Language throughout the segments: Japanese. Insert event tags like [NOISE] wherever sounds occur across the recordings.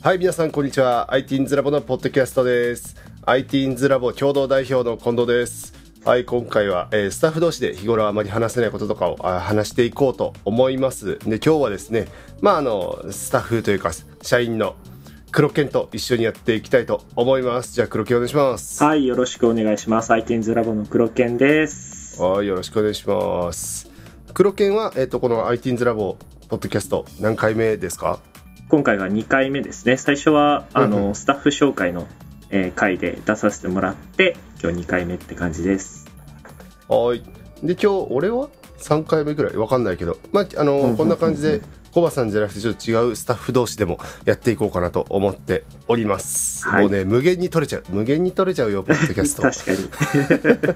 はい、皆さん、こんにちは。ITINS ラボのポッドキャストです。ITINS ラボ共同代表の近藤です。はい、今回は、えースタッフ同士で日頃あまり話せないこととかをあ話していこうと思います。で、今日はですね、まあ、あの、スタッフというか、社員の黒犬と一緒にやっていきたいと思います。じゃあ、黒犬お願いします。はい、よろしくお願いします。ITINS ラボの黒犬です。はい、よろしくお願いします。黒犬は、えっ、と、この ITINS ラボポッドキャスト何回目ですか？今回が2回目ですね。最初は、あうんうの、スタッフ紹介の、えー回で出させてもらって、今日2回目って感じです。はい。で、今日、俺は？3回目ぐらい？わかんないけど、まあ、あの、こんな感じで、コバさんじゃなくて、ちょっと違うスタッフ同士でもやっていこうかなと思っております。はいもうね、無限に取れちゃう。無限に取れちゃうよ、ポッドキャスト。[LAUGHS] 確かに。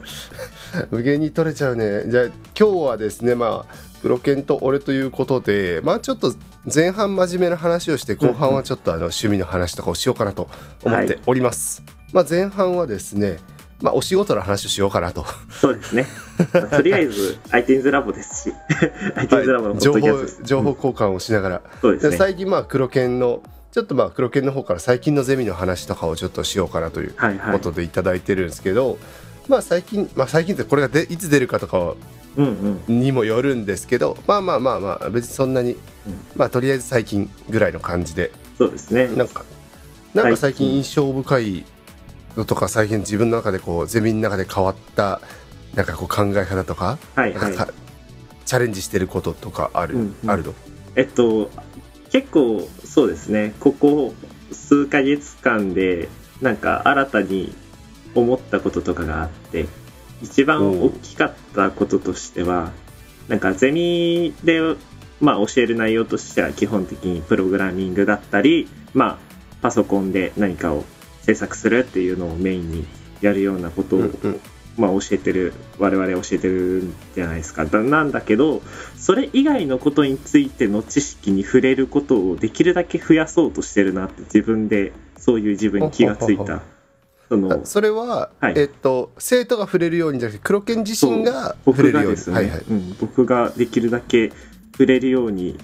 [LAUGHS] 無限に取れちゃうね。じゃあ、今日はですね、まあ、黒犬と俺ということで、まあ、ちょっと前半真面目な話をして、後半はちょっとあの趣味の話とかをしようかなと思っております。まあ、前半はですね、まあ、お仕事の話をしようかなと。そうですね。まあとりあえず、[LAUGHS] ITINS ラボですし、ITINS ラボの情報。情報交換をしながら、そうですね。で最近まあ黒犬のちょっとまあ黒犬の方から最近のゼミの話とかをちょっとしようかなというはいはい。ことでいただいてるんですけど、まあ最近まあ最近ってこれがでいつ出るかとかはうんうん。にもよるんですけどまあまあまあまあ別にそんなに、まあとりあえず最近ぐらいの感じで。そうですね。なんかなんか最最近近印象深いのとか最近自分の中でこうゼミの中で変わったなんかこう考え方とか,、はいはい。かチャレンジしてることとかある、うんうん。あるの？えっと、結構そうですね、ここ数ヶ月間で、なんか新たに思ったこととかがあって、一番大きかったこととしては、なんかゼミで、まあ教える内容としては基本的にプログラミングだったり、まあパソコンで何かを制作するっていうのをメインにやるようなことを、うんうん。まあ、教えてる我々教えてるんじゃないですか。だなんだけどそれ以外のことについての知識に触れることをできるだけ増やそうとしてるなって自分でそういう自分に気がついたそのそれは、はい。えっと生徒が触れるようにじゃなくて黒犬自身が触僕れるように、がですね、はいはい。うん、僕ができるだけ触れるように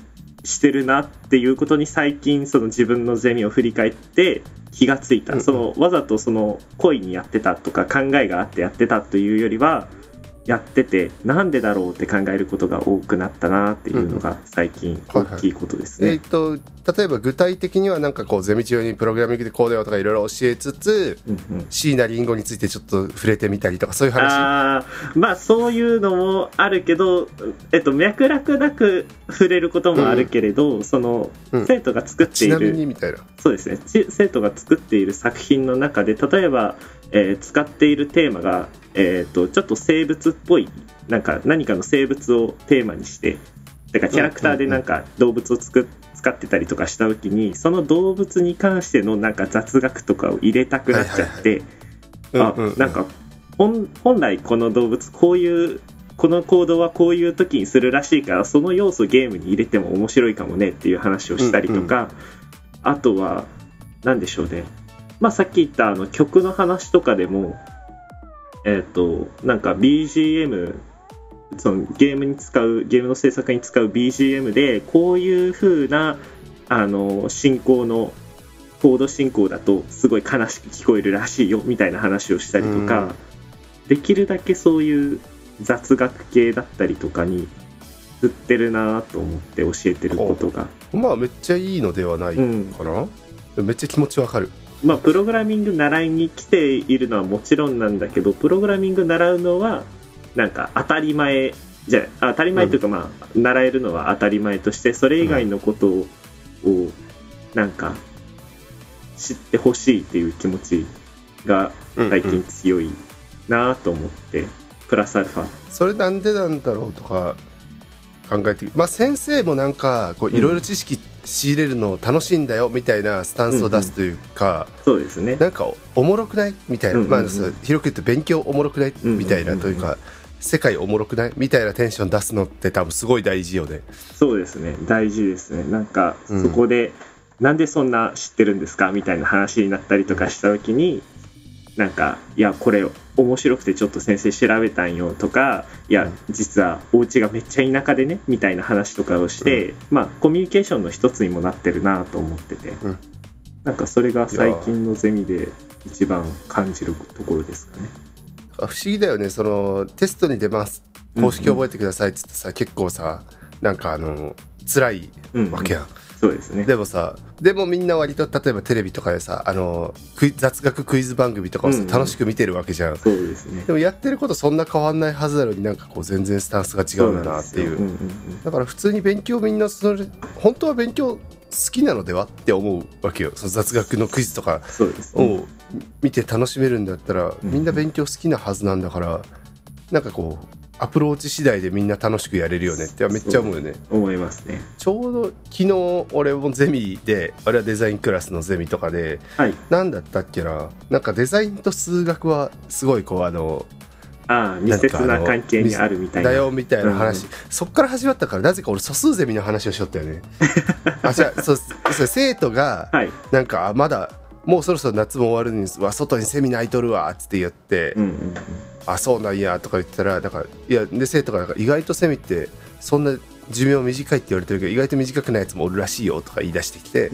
してるなっていうことに最近その自分のゼミを振り返って気がついた、うんうん。そのわざとその故意にやってたとか考えがあってやってたというよりはやっててなんでだろうって考えることが多くなったなっていうのが最近大きいことですね。えっ。と例えば具体的にはなんかこうゼミ中にプログラミングでこうだよとかいろいろ教えつつうんうん。椎名林檎についてちょっと触れてみたりとかそういう話？あーまあそういうのもあるけど、えっと、脈絡なく触れることもあるけれど、そのうん。生徒が作っていちなみる、にみたいな。そうですね。ち生徒が作っている作品の中で例えば、えー使っているテーマが、えー、とちょっと生物っぽいなんか何かの生物をテーマにしてだからキャラクターでなんか動物をつく使ってたりとかした時にその動物に関してのなんか雑学とかを入れたくなっちゃって。あうんうんうん。なんか本本来この動物こういうこの行動はこういう時にするらしいからその要素ゲームに入れても面白いかもねっていう話をしたりとか、あとは何でしょうね。まあさっき言ったあの曲の話とかでもえっ、となんか BGM そのゲームに使うゲームの制作に使う BGM でこういう風なあの進行のコード進行だとすごい悲しく聞こえるらしいよみたいな話をしたりとか、うん。できるだけそういう雑学系だったりとかに振ってるなと思って教えてることが、まあめっちゃいいのではないかうん。な、めっちゃ気持ちわかるまあプログラミング習いに来ているのはもちろんなんだけどプログラミング習うのはなんか当たり前じゃあ当たり前というかまあ、習えるのは当たり前としてそれ以外のことを,、なんか知ってほしいっていう気持ちが最近強いなと思って、プラスアルファ。それなんでなんだろうとか考えてまあ先生もなんかいろいろ知識仕入れるの楽しいんだよみたいなスタンスを出すというか、そうですね。なんかおもろくないみたいな、うんうんうん。まあ広く言って勉強おもろくないみたいなうんうんうんうんというか世界おもろくないみたいなテンション出すのって多分すごい大事よね。そうですね。大事ですね。なんかうん。そこで、なんでそんな知ってるんですかみたいな話になったりとかした時になんかいやこれ面白くてちょっと先生調べたんよとかいや実はお家がめっちゃ田舎でねみたいな話とかをして、まあコミュニケーションの一つにもなってるなと思ってて、なんかそれが最近のゼミで一番感じるところですかね。不思議だよね。そのテストに出ます。公式覚えてくださいっつってさ、結構さなんかあの辛いわけやん、そうですね。でもさでもみんな割と例えばテレビとかでさあの雑学クイズ番組とかをさ、うんうん。楽しく見てるわけじゃん。そうですね。でもやってることそんな変わんないはずなのになんかこう全然スタンスが違うんだなっていう。うんうんうんだから普通に勉強みんなそれ本当は勉強好きなのではって思うわけよ。その雑学のクイズとか。を見て楽しめるんだったらうん。みんな勉強好きなはずなんだからなんかこうアプローチ次第でみんな楽しくやれるよねってめっちゃ思うよね思いますね。ちょうど昨日俺もゼミであれはデザインクラスのゼミとかではい。何だったっけな？なんかデザインと数学はすごいこうあのああ、密接な関係にあるみたいな。だよみたいな話、うんそっから始まったからなぜか俺素数ゼミの話をしよったよね [LAUGHS] あじゃあそうそう生徒がはい。なんかあまだもうそろそろ夏も終わるんですわ外にセミナーいとるわっつって言って、うんうんうん。あそうなんやとか言ったらだからいやで生徒がなんか意外とセミってそんな寿命短いって言われてるけど意外と短くないやつもおるらしいよとか言い出してきて、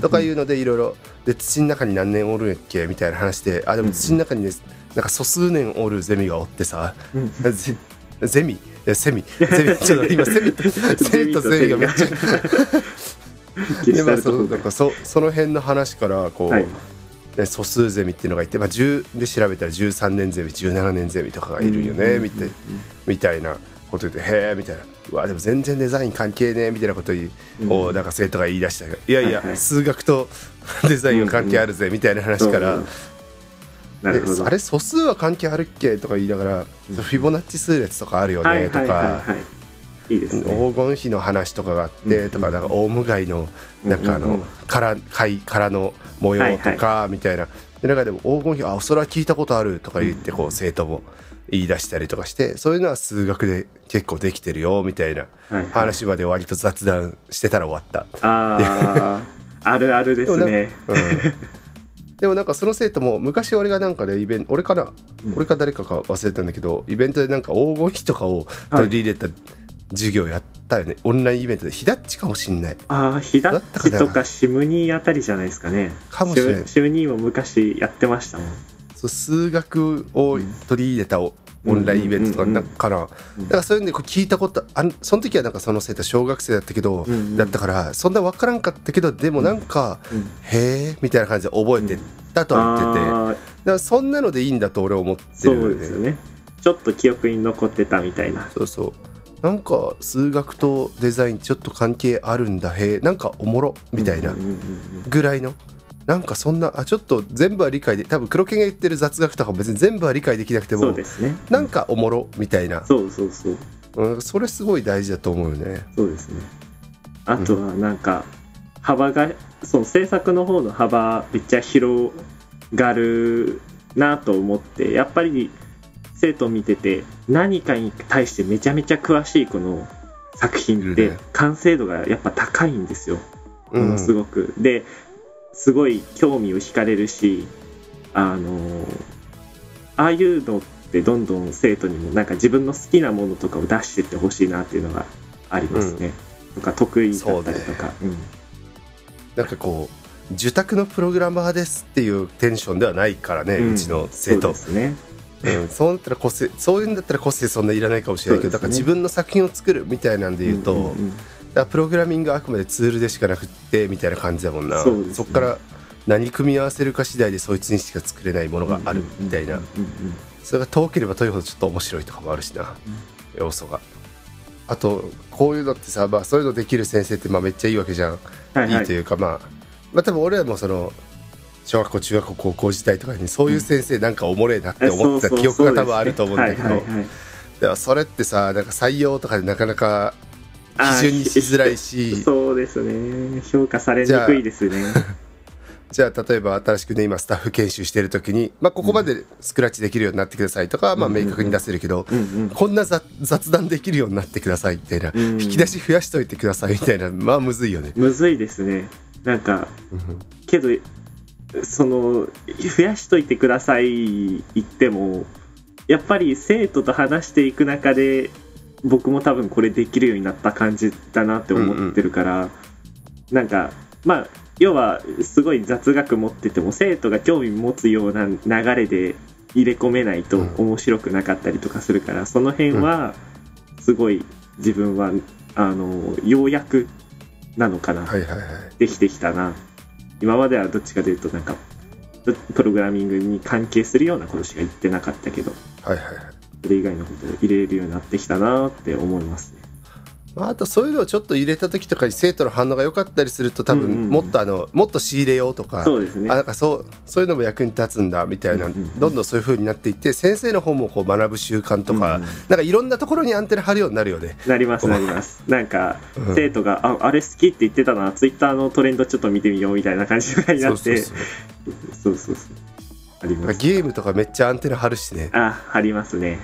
とかいううのでいろいろで土の中に何年おるんやっけ？みたいな話であでも土の中にねなんか素数年おるゼミがおってさんうん。ゼ [LAUGHS] ゼミ？セミ？ゼミ？[LAUGHS] ちょっと今セミとセミとゼミがめっちゃゲ [LAUGHS] でまあそのなんかそその辺の話からこう、はい。ね、素数ゼミっていうのがいて、まあ、10で調べたら13年ゼミ17年ゼミとかがいるよね、みたいみたいなこと言って「へえ」みたいな「うわでも全然デザイン関係ねえ」みたいなことをうん。なんか生徒が言い出した。いやいや、数学と [LAUGHS] デザインは関係あるぜみたいな話から。あれ素数は関係あるっけ？とか言いながら、うんフィボナッチ数列とかあるよはいねとか。はい。いいですね。黄金比の話とかがあって、うん。とかなんかオウムガイのなんかあの、うんうんうん。殻貝殻の模様とかみたいな、でなんかでも黄金比あそれは聞いたことあるとか言ってこう生徒も言い出したりとかしてそういうのは数学で結構できてるよみたいな話まで割と雑談してたら終わった。ああ、[LAUGHS] あるあるですね。うん。でもなんかその生徒も昔俺がなんかでイベント俺かな、うん。俺か誰かか忘れたんだけどイベントでなんか黄金比とかを取り入れた授業やったよね、オンラインイベントでひだっちかもしんない。ああ、ひだっちとかシムニーあたりじゃないですかね。かもしれないシムニーも昔やってましたもん。そう数学を取り入れたオオンラインイベントとかかな、うん。だからそういうんでこう聞いたことあんその時はなんかその生徒小学生だったけど、うんうん。だったからそんな分からんかったけどでもなんか、うん。へえみたいな感じで覚えてたとは言ってて、だかああ、らそんなのでいいんだと俺は思ってそるようですよね。ちょっと記憶に残ってたみたいな。そうそうなんか数学とデザインちょっと関係あるんだへえなんかおもろみたいなうんうんうんうんぐらいのなんかそんなあちょっと全部は理解で多分黒犬が言ってる雑学とかも別に全部は理解できなくてもそうですね。なんかおもろみたいな、そうそうそう。うん、それすごい大事だと思うよねそうですね。あとはなんか、幅が、その制作の方の幅めっちゃ広がるなと思って、やっぱり生徒見てて何かに対してめちゃめちゃ詳しいこの作品って完成度がやっぱ高いんですよ。もうんのすごく。で、すごい興味を惹かれるし、あのああいうのってどんどん生徒にもなんか自分の好きなものとかを出してってほしいなっていうのがありますね。とか得意だったりとか。うんなんかこう受託のプログラマーですっていうテンションではないからね、うちの生徒そうですね。うん、そうなったら個性そういうんだったら個性そんないらないかもしれないけど、ね。だから自分の作品を作るみたいなんで言うと、んんん。だからプログラミングはあくまでツールでしかなくってみたいな感じだもんな。そね。っから何組み合わせるか次第でそいつにしか作れないものがあるみたいな。うんうんそれが遠ければ遠いほどちょっと面白いとかもあるしな、要素が。あとこういうのってさ、まあ、そういうのできる先生ってまあめっちゃいいわけじゃん、はいはいいというかまあまあ多分俺らもその小学校中学校高校時代とかにそういう先生なんかおもれえなって思ってた記憶が多分あると思うんだけど。でもそれってさなんか採用とかでなかなか基準にしづらいし。そうですね。評価されにくいですね。[LAUGHS] じゃあ例えば新しくね今スタッフ研修してる時に、まあ、ここまでスクラッチできるようになってくださいとかはまあうん。うんうん明確に出せるけど、うんうんこんな雑雑談できるようになってくださいみたいな、うん引き出し増やしといてくださいみたいなまあむずいよね。むずいですね。なんかけどその増やしといてください言ってもやっぱり生徒と話していく中で僕も多分これできるようになった感じだなって思ってるから、なんかまあ要はすごい雑学持ってても生徒が興味持つような流れで入れ込めないと面白くなかったりとかするから、その辺はすごい自分はあのようやくなのかな、はいはいはい。できてきたな今まではどっちかというとなんかプログラミングに関係するようなことしか言ってなかったけどはいはいはい。それ以外のことを入れるようになってきたなって思いますねまあ、あとそういうのをちょっと入れた時とかに生徒の反応が良かったりすると多分もっとあのもっと仕入れようとかそうですね。あなんかそうそういうのも役に立つんだみたいな、どんどんそういう風になっていって先生の方もこう学ぶ習慣とか、なんかいろんなところにアンテナ張るようになるよね。なりますなります。なんか、うん生徒がああれ好きって言ってたなツイッターのトレンドちょっと見てみようみたいな感じになって。そうそうそう。そうそうそう。あります。ゲームとかめっちゃアンテナ張るしね。あありますね。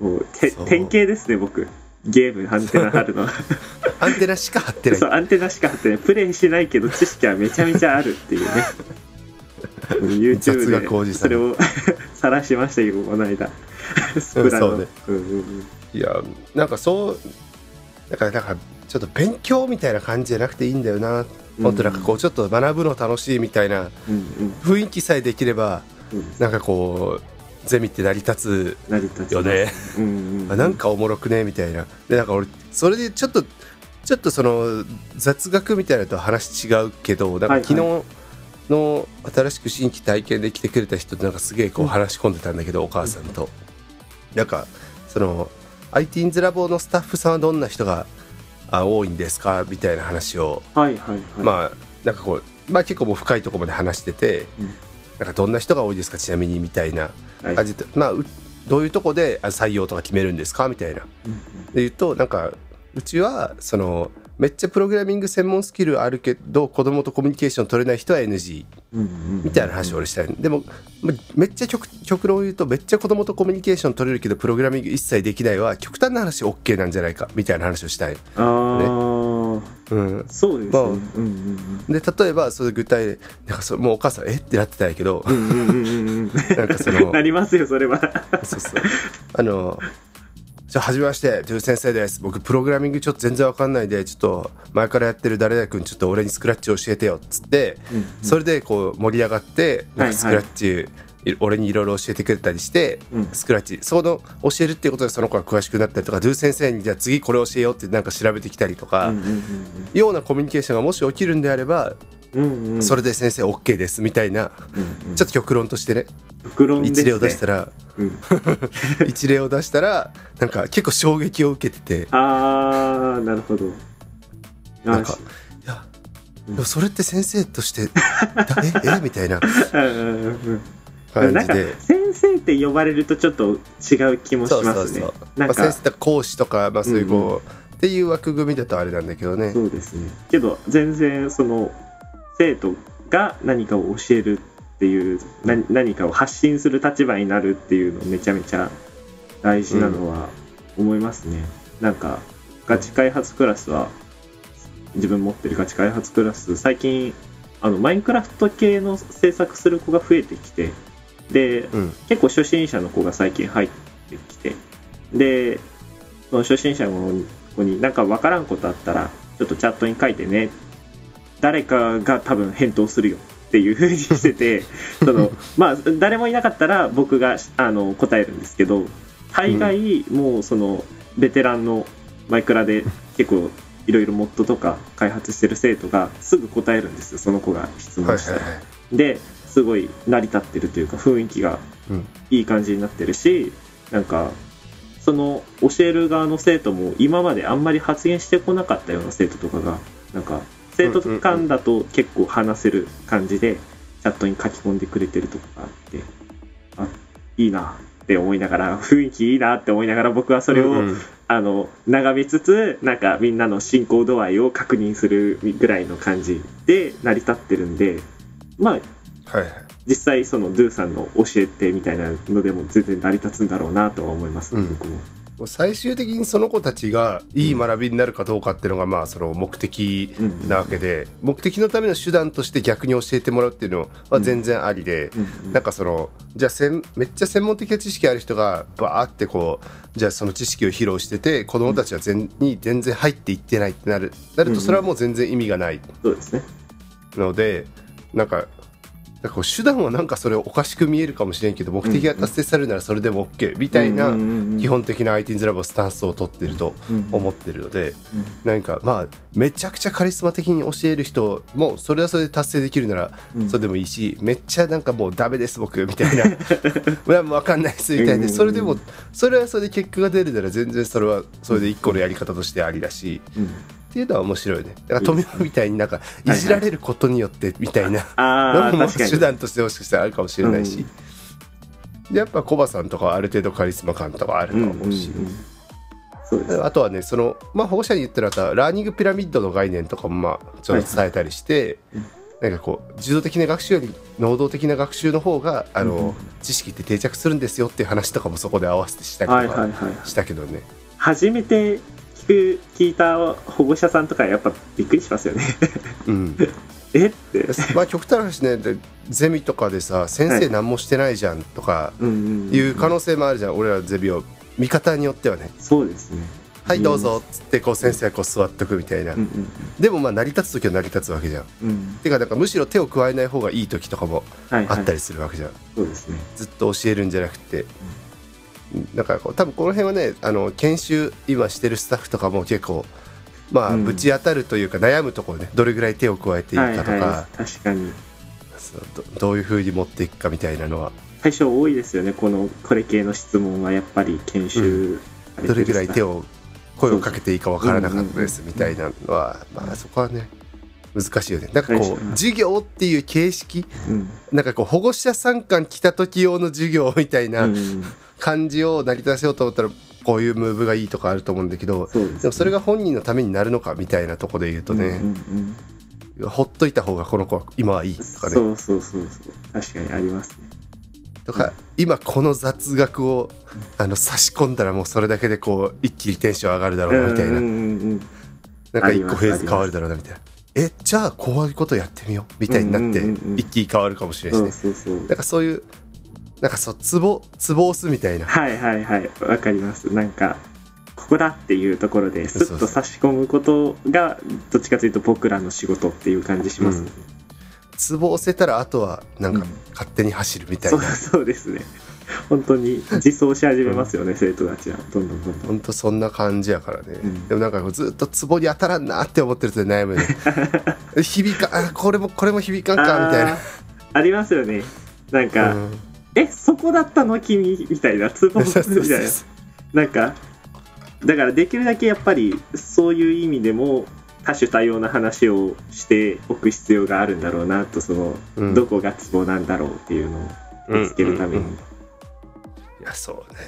もうて典型ですね僕ゲームアンテナ張るの。[LAUGHS] アンテナしか張ってない。そうアンテナしか張ってない。プレイしないけど知識はめちゃめちゃあるっていうね。雑 [LAUGHS] YouTube でそれを [LAUGHS] 晒しましたよこの間。スプラの、そうねうんうんうん。いやなんかそうだからなんかちょっと勉強みたいな感じじゃなくていいんだよな。もっとなんかこうちょっと学ぶの楽しいみたいなうん雰囲気さえできればうんうん。なんかこうゼミって成り立つつよね。うんうんあなんかおもろくねみたいな。でなんか俺それでちょっとちょっとその雑学みたいなのと話違うけどなんか昨日の新しく新規体験で来てくれた人となんかすげえこううん。話し込んでたんだけど、お母さんと。なんかその IT's ラボのスタッフさんはどんな人があ多いんですか？みたいな話を、はいはいはい。まあなんかこうまあ結構もう深いところまで話してて、うんなんかどんな人が多いですか？ちなみにみたいな。はい。感じで、まあうどういうとこであ採用とか決めるんですか？みたいな。うんで言うとなんかうちはそのめっちゃプログラミング専門スキルあるけど子供とコミュニケーション取れない人は NG みたいな話を俺したいでもめめっちゃ極極論を言うとめっちゃ子供とコミュニケーション取れるけどプログラミング一切できないは極端な話 OK なんじゃないか？みたいな話をしたい、ああ、うん、そうですね、まあうんうんで例えばそういう具体なんかそもうお母さんえ？ってなってたんやけどうんうんうんうんうん。なんかその [LAUGHS] なりますよそれは。そうそう。あのじゃあ初めましてトゥー先生です。僕プログラミングちょっと全然わかんないでちょっと前からやってる誰々君ちょっと俺にスクラッチ教えてよっつって、それでこう盛り上がってなんかスクラッチ、い俺にいろいろ教えてくれたりして、うん。スクラッチその教えるっていうことでその子が詳しくなったりとかドゥ先生にじゃあ次これ教えようってなんか調べてきたりとか、ようなコミュニケーションがもし起きるんであれば、うんうん。うんそれで先生 OK ですみたいな、うんうん。ちょっと極論としてねね。一例を出したらうん。[LAUGHS] 一例を出したらなんか結構衝撃を受けてて。ああなるほど。なんかいやそれって先生としてだええ？みたいな。うんうんうんなん。か感じで。先生って呼ばれるとちょっと違う気もしますね。なんまあ、先か生とか講師とか、まあ、そういうこう、うんうん。っていう枠組みだとあれなんだけどね。そうですね。けど全然その生徒が何かを教えるっていうな何かを発信する立場になるっていうのめちゃめちゃ大事なのは思いますね、なんかガチ開発クラスは自分持ってるガチ開発クラス最近あのマインクラフト系の制作する子が増えてきてでうん結構初心者の子が最近入ってきてでその初心者の子に何か分からんことあったらちょっとチャットに書いてね誰かが多分返答するよっていう風にしてて [LAUGHS] そのまあ誰もいなかったら僕があの答えるんですけど大概もうそのベテランのマイクラで結構いろいろモッドとか開発してる生徒がすぐ答えるんですよその子が質はい問したら。はいはい。ですごい成り立ってるというか雰囲気がうん。いい感じになってるしなんかその教える側の生徒も今まであんまり発言してこなかったような生徒とかがなんか生徒間だと結構話せる感じでチャットに書き込んでくれてるとかがあってあいいなって思いながら雰囲気いいなって思いながら僕はそれを、うんうん。あの眺めつつなんかみんなの進行度合いを確認するぐらいの感じで成り立ってるんでまあはいはい。実際そのドゥさんの教えてみたいなのでも全然成り立つんだろうなとは思います、うん僕も。最終的にその子たちがいい学びになるかどうかっていうのがまあその目的なわけで、目的のための手段として逆に教えてもらうっていうのは全然ありで、うんなんかそのじゃあせんめっちゃ専門的な知識ある人がバーってこうじゃあその知識を披露してて子供たちは全に全然入っていってないってなるなるとそれはもう全然意味がない。そうですね。のでなんかなんかこう手段はなんかそれおかしく見えるかもしれんけど目的が達成されるならそれでも OK みたいな基本的な IT's ラボスタンスを取ってると思ってるのでなんかまあめちゃくちゃカリスマ的に教える人もそれはそれで達成できるならそれでもいいしめっちゃなんかもうダメです僕みたいな。[LAUGHS] 分かんないですみたいでそれでもそれはそれで結果が出るなら全然それはそれで一個のやり方としてありだし。っていうのは面白いね。だから富山みたいになんかいじられることによってみたいなのも手段としてもしかしたらあるかもしれないし、でやっぱコバさんとかはある程度カリスマ感とかあると思うし、あとはねその、まあ、保護者に言ってるとラーニングピラミッドの概念とかもまあちょっと伝えたりして、なんかこう受動的な学習より能動的な学習の方があの、うん、知識って定着するんですよっていう話とかもそこで合わせてしたりとかしたけどね。初めて聞く聞いた保護者さんとかやっぱびっくりしますよね。うん、[LAUGHS] え？って。まあ極端な話ねゼミとかでさ先生何もしてないじゃんとかいう可能性もあるじゃん。俺らゼミを見方によってはね。そうですね。はいどうぞっつってこう先生がこう座っとくみたいな、うんうん、でもまあ成り立つ時は成り立つわけじゃん、うん、ていうかなんかむしろ手を加えない方がいい時とかもあったりするわけじゃん、はいはい、そうですね。ずっと教えるんじゃなくて、だから多分この辺はねあの研修今してるスタッフとかも結構まあ、ぶち当たるというか悩むところねどれぐらい手を加えていいかとか、はいはい、確かに。どどういうふうに持っていくかみたいなのは。最初多いですよねこのこれ系の質問はやっぱり研修、うん、どれぐらい手を声をかけていいか分からなかったですみたいなのは、まあそこはね難しいよね。なんかこう授業っていう形式、うん、なんかこう保護者参観来た時用の授業みたいな、うん感じを成り立たせようと思ったらこういうムーブがいいとかあると思うんだけどで,、もそれが本人のためになるのかみたいなとこで言うとね、うんうん、ほっといた方がこの子は今はいいとかね。そうそうそうそう。確かにありますね。とか、うん、今この雑学をあの差し込んだらもうそれだけでこう一気にテンション上がるだろうなみたいな、うんうん、なんか一個フェーズ変わるだろうなみたいな。えじゃあこういうことやってみよう。みたいになって一気に変わるかもしれないしね、だからそういうなんかそうツボツボ押すみたいな。はいはいはい。わかります。なんかここだっていうところでスッと差し込むことがどっちかというと僕らの仕事っていう感じします、ね、うん、ツボ押せたらあとはなんか勝手に走るみたいな、うん、そうそうですね。本当に自走し始めますよね、うん、生徒たちは。どんどんどんどん。本当そんな感じやからね、うん、でもなんかずっとツボに当たらんなって思ってると悩むね。[LAUGHS] 響かあこれもこれも響かんかみたいな。ありますよね。なんか、うん、えそこだったの君みたいなツボみたいな。[LAUGHS] なんかだからできるだけやっぱりそういう意味でも多種多様な話をしておく必要があるんだろうなとその、うん、どこがツボなんだろうっていうのを見つけるために、うんうんうん、いやそうね、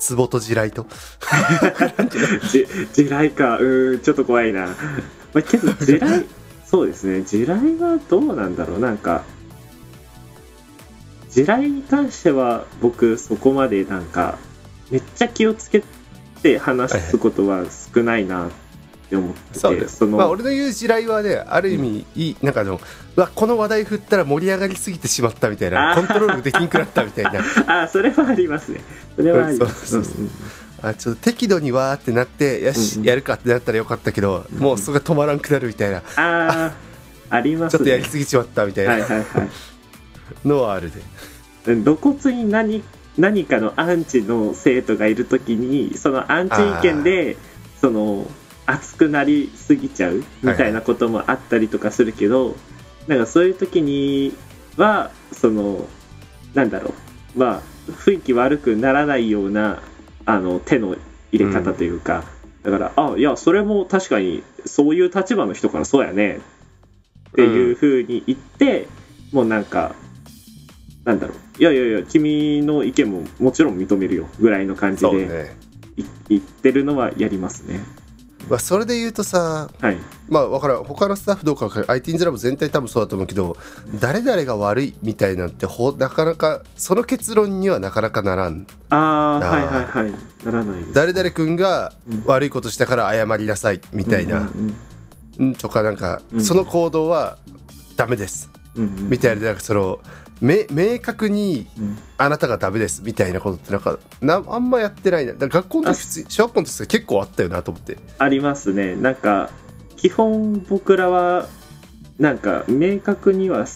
ツボと地雷と。[LAUGHS] 地雷か。うんちょっと怖いな、まあ、けど地雷そうですね。地雷はどうなんだろう。なんか地雷に関しては僕そこまでなんかめっちゃ気をつけて話すことは少ないなって思ってて、はい、そのまあ、俺の言う地雷はねある意味いい、なんかのわこの話題振ったら盛り上がりすぎてしまったみたいなコントロールできんくなったみたいな。[LAUGHS] あそれはありますね。それはあります。そうそうそう、うんあちょっと適度にわーってなってよし、うんうん、やるかってなったらよかったけど、うんうん、もうそれが止まらんくなるみたいな、あああります、ね、ちょっとやりすぎちまったみたいな、はいはいはいのはあるで。露骨に何何かのアンチの生徒がいる時にそのアンチ意見でその熱くなりすぎちゃうみたいなこともあったりとかするけど、はい、なんかそういう時にはそのなんだろうまあ雰囲気悪くならないようなあの手の入れ方というか、うん、だからあいやそれも確かにそういう立場の人からそうやねっていうふうに言って、うん、もうなんかなんだろう。いやいやいや君の意見ももちろん認めるよ。ぐらいの感じで、ね、言ってるのはやりますね。まあ、それで言うとさ、はい、まあ分からん他のスタッフどうか分からん IT インズラブ全体多分そうだと思うけど誰々が悪いみたいなんてほなかなかその結論にはなかなかならん。ああはいはいはい。ならない、ね、誰々君が悪いことしたから謝りなさいみたいな、うんうん、とかなんか、その行動はダメです、うんうん、みたいななんかそのめ明確にあなたがダメですみたいなことってなんかなあんまやってないな。学校の時小学校の時結構あったよなと思って。ありますね。なんか基本僕らはなんか明確には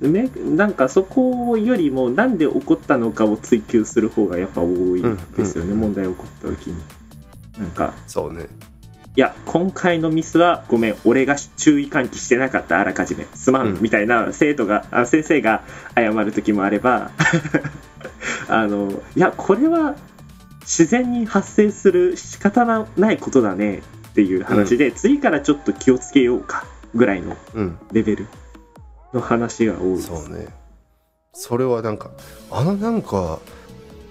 なんかそこよりもなんで起こったのかを追求する方がやっぱ多いですよね、うんうん。問題起こった時に。なんかそうねいや今回のミスはごめん俺が注意喚起してなかったあらかじめ。すまん、うん。みたいな生徒があ先生が謝る時もあれば [LAUGHS] あのいやこれは自然に発生する仕方のないことだねっていう話で、次からちょっと気をつけようかぐらいのうん。レベルの話が多いです。そうね。それはなんかあのなんか、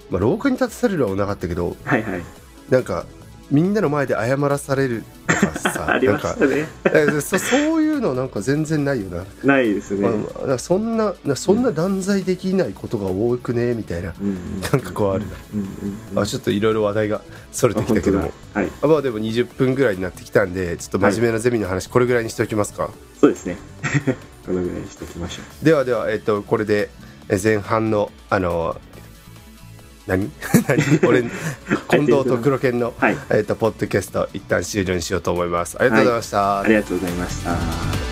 まあ、廊下に立たされるはなかったけどはいはい。なんかみんなの前で謝らされるとかさ [LAUGHS] ありなんかましたそそういうのなんか全然ないよな、ないですね、まあそんななそんな断罪できないことが多くねみたいな、うん。うん。なんかこうあるな、あちょっといろいろ話題がそれてきたけど。もはい。あまあでも20分ぐらいになってきたんでちょっと真面目なゼミの話、これぐらいにしておきますか。そうですね。[LAUGHS] このぐらいにしておきましょう。ではでは、えっと、これでえ前半のあの何？[LAUGHS] 何？俺近藤と黒犬の、はい。えっと、ポッドキャスト一旦終了にしようと思います。ありがとうございました、ありがとうございました